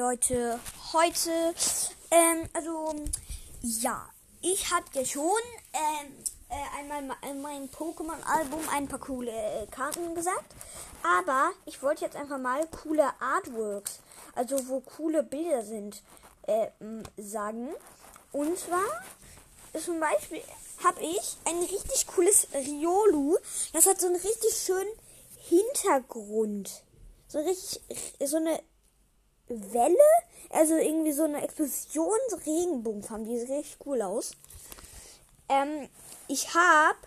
Leute, heute, ähm, also, ja, ich habe ja schon ähm, äh, einmal in meinem Pokémon-Album ein paar coole äh, Karten gesagt, aber ich wollte jetzt einfach mal coole Artworks, also wo coole Bilder sind, äh, sagen. Und zwar, zum Beispiel habe ich ein richtig cooles Riolu, das hat so einen richtig schönen Hintergrund. So richtig, so eine Welle, also irgendwie so eine Explosion, so Regenbogenfarben, die sieht richtig cool aus. Ähm, ich habe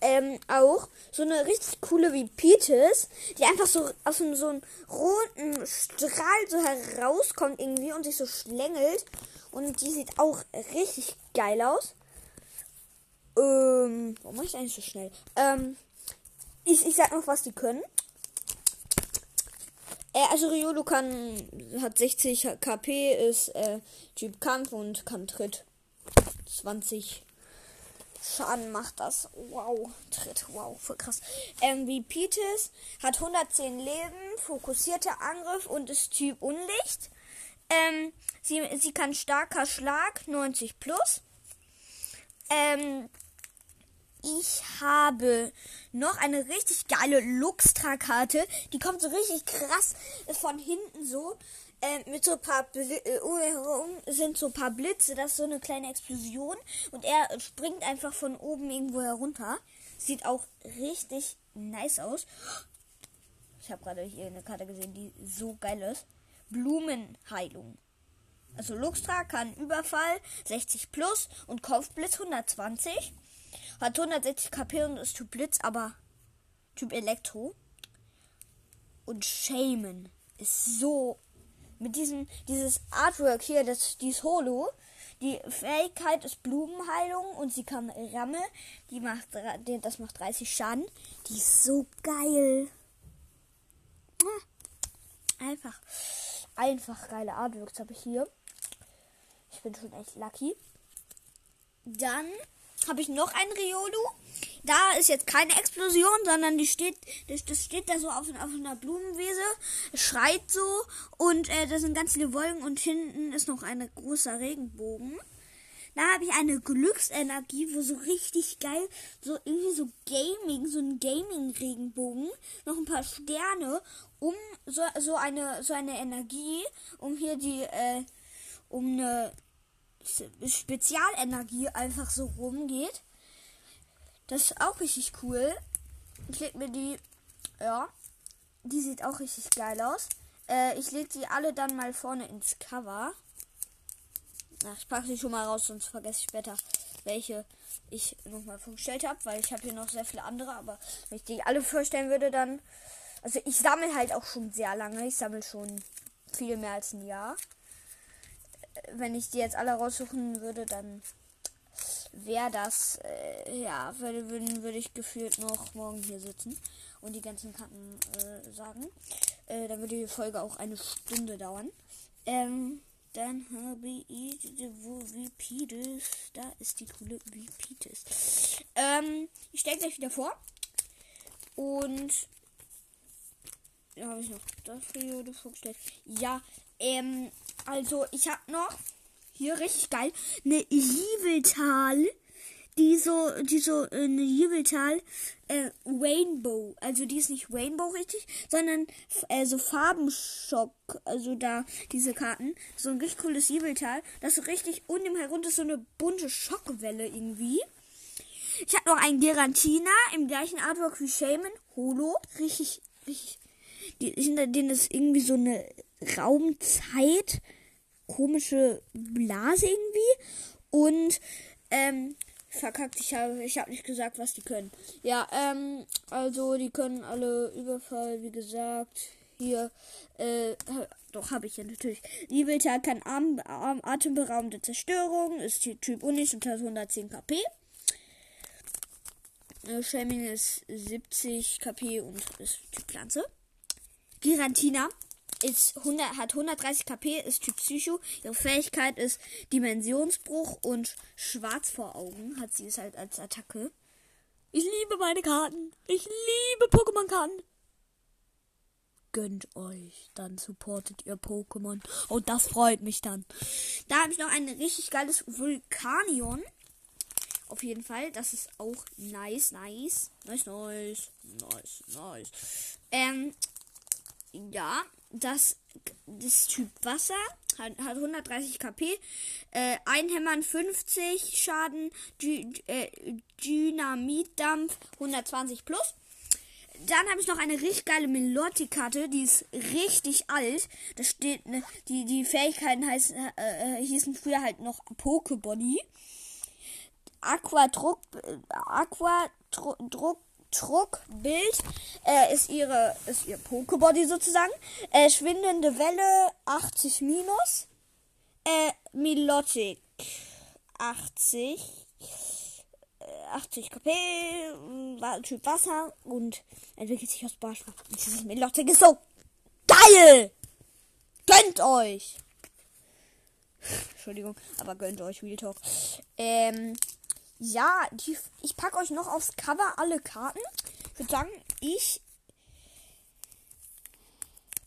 ähm, auch so eine richtig coole wie Peaches, die einfach so aus so, so einem roten Strahl so herauskommt irgendwie und sich so schlängelt. Und die sieht auch richtig geil aus. Ähm, warum mache ich eigentlich so schnell? Ähm, ich, ich sag noch, was die können. Äh, also Riolo kann, hat 60 KP, ist äh, Typ Kampf und kann Tritt. 20 Schaden macht das. Wow, Tritt, wow, voll krass. Ähm, wie Petis hat 110 Leben, fokussierter Angriff und ist Typ Unlicht. Ähm, sie, sie kann starker Schlag, 90 plus. Ähm, ich habe noch eine richtig geile Luxtra-Karte. Die kommt so richtig krass von hinten so. Äh, mit so ein paar Bl äh, sind so ein paar Blitze, das ist so eine kleine Explosion. Und er springt einfach von oben irgendwo herunter. Sieht auch richtig nice aus. Ich habe gerade hier eine Karte gesehen, die so geil ist. Blumenheilung. Also Luxtra kann Überfall 60 plus und Kopfblitz 120. Hat 160 KP und ist Typ Blitz, aber Typ Elektro. Und Shaman ist so. Mit diesem, dieses Artwork hier, das, dieses Holo. Die Fähigkeit ist Blumenheilung und sie kann Ramme. Die macht, das macht 30 Schaden. Die ist so geil. Einfach, einfach geile Artworks habe ich hier. Ich bin schon echt lucky. Dann habe ich noch ein Riolu. Da ist jetzt keine Explosion, sondern die steht, das, das steht da so auf, auf einer Blumenwiese, schreit so und äh, da sind ganz viele Wolken und hinten ist noch ein großer Regenbogen. Da habe ich eine Glücksenergie, wo so richtig geil, so irgendwie so Gaming, so ein Gaming-Regenbogen, noch ein paar Sterne, um so, so eine so eine Energie, um hier die, äh, um eine Spezialenergie einfach so rumgeht. Das ist auch richtig cool. Ich leg mir die. Ja. Die sieht auch richtig geil aus. Äh, ich leg die alle dann mal vorne ins Cover. Ach, ich packe sie schon mal raus, sonst vergesse ich später, welche ich nochmal vorgestellt habe, weil ich habe hier noch sehr viele andere, aber wenn ich die alle vorstellen würde, dann. Also ich sammle halt auch schon sehr lange. Ich sammle schon viel mehr als ein Jahr wenn ich die jetzt alle raussuchen würde, dann wäre das, äh, ja, würde, würde, würde ich gefühlt noch morgen hier sitzen und die ganzen Karten äh, sagen. Äh, dann würde die Folge auch eine Stunde dauern. Ähm, dann habe ich, wo Vipides, da ist die coole Vipides. Ähm, ich stelle gleich wieder vor. Und ja, habe ich noch das Video vorgestellt. Ja, ähm, also ich habe noch hier richtig geil eine Jubeltal, die so, die so äh, eine Jubeltal äh, Rainbow, also die ist nicht Rainbow richtig, sondern äh, so Farbenschock, also da diese Karten, so ein richtig cooles Jubeltal, das so richtig unten herum ist so eine bunte Schockwelle irgendwie. Ich habe noch einen Garantina im gleichen Artwork wie Shaman, Holo, richtig, richtig, die, hinter denen ist irgendwie so eine Raumzeit komische Blase irgendwie. Und, ähm, verkackt, ich habe ich hab nicht gesagt, was die können. Ja, ähm, also die können alle Überfall, wie gesagt, hier, äh, doch habe ich ja natürlich. Liebeltag kann arm, arm, atemberaubende Zerstörung, ist Typ Unis und hat 110 KP. Äh, Shaming ist 70 KP und ist Typ Pflanze. Girantina ist 100, hat 130 KP, ist Typ Psycho. Ihre Fähigkeit ist Dimensionsbruch und Schwarz vor Augen hat sie es halt als Attacke. Ich liebe meine Karten. Ich liebe Pokémon-Karten. gönnt euch. Dann supportet ihr Pokémon. Und das freut mich dann. Da habe ich noch ein richtig geiles Vulkanion. Auf jeden Fall. Das ist auch nice, nice. Nice, nice. Nice, nice. Ähm, ja, das, das Typ Wasser hat, hat 130 KP. Äh, Einhämmern 50 Schaden. Dy, äh, Dynamitdampf 120 plus. Dann habe ich noch eine richtig geile Melotti-Karte, die ist richtig alt. Da steht, ne, die, die Fähigkeiten heißen, äh, äh hießen früher halt noch Pokebody. Aqua Druck, Aqua Druck, Druckbild äh, ist ihre ist ihr Pokebody sozusagen. Äh, schwindende Welle 80 minus. Äh, Milotic 80 80 KP, Typ Wasser und entwickelt sich aus Barschwach. Dieses Milotic ist so geil! Gönnt euch! Entschuldigung, aber gönnt euch, Real Talk. Ähm, ja, die, ich packe euch noch aufs Cover alle Karten. Ich würde sagen, ich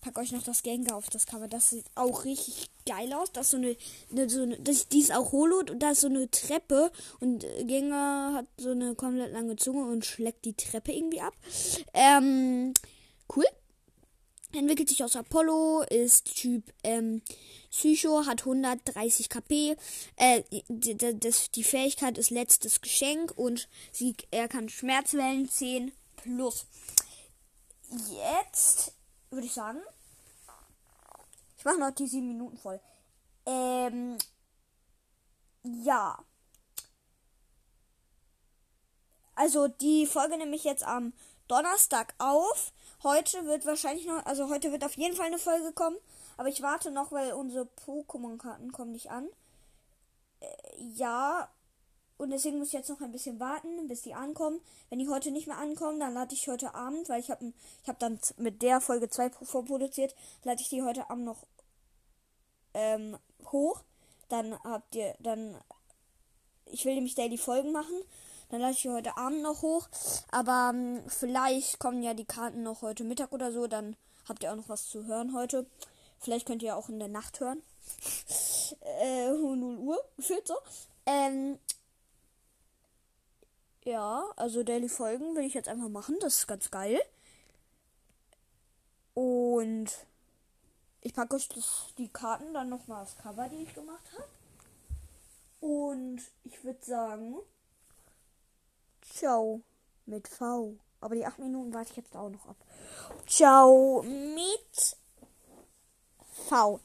packe euch noch das Gengar auf das Cover. Das sieht auch richtig geil aus. Das ist so eine, eine so eine das, die ist auch holo und da ist so eine Treppe und Gengar hat so eine komplett lange Zunge und schlägt die Treppe irgendwie ab. Ähm, cool. Entwickelt sich aus Apollo, ist Typ ähm, Psycho, hat 130 KP. Äh, die, das, die Fähigkeit ist letztes Geschenk und sie, er kann Schmerzwellen 10 plus. Jetzt würde ich sagen, ich mache noch die 7 Minuten voll. Ähm, ja. Also die Folge nehme ich jetzt am Donnerstag auf. Heute wird wahrscheinlich noch, also heute wird auf jeden Fall eine Folge kommen. Aber ich warte noch, weil unsere Pokémon-Karten kommen nicht an. Äh, ja. Und deswegen muss ich jetzt noch ein bisschen warten, bis die ankommen. Wenn die heute nicht mehr ankommen, dann lade ich heute Abend, weil ich habe ich hab dann mit der Folge 2 vorproduziert, lade ich die heute Abend noch ähm, hoch. Dann habt ihr, dann, ich will nämlich Daily Folgen machen. Dann lade ich heute Abend noch hoch. Aber ähm, vielleicht kommen ja die Karten noch heute Mittag oder so. Dann habt ihr auch noch was zu hören heute. Vielleicht könnt ihr auch in der Nacht hören. äh, 0 Uhr, gefühlt so. Ähm, ja, also Daily Folgen will ich jetzt einfach machen. Das ist ganz geil. Und ich packe euch das, die Karten dann nochmal aufs Cover, die ich gemacht habe. Und ich würde sagen, Ciao mit V. Aber die 8 Minuten warte ich jetzt auch noch ab. Ciao mit V.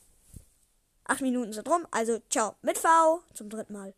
8 Minuten sind rum, also ciao mit V zum dritten Mal.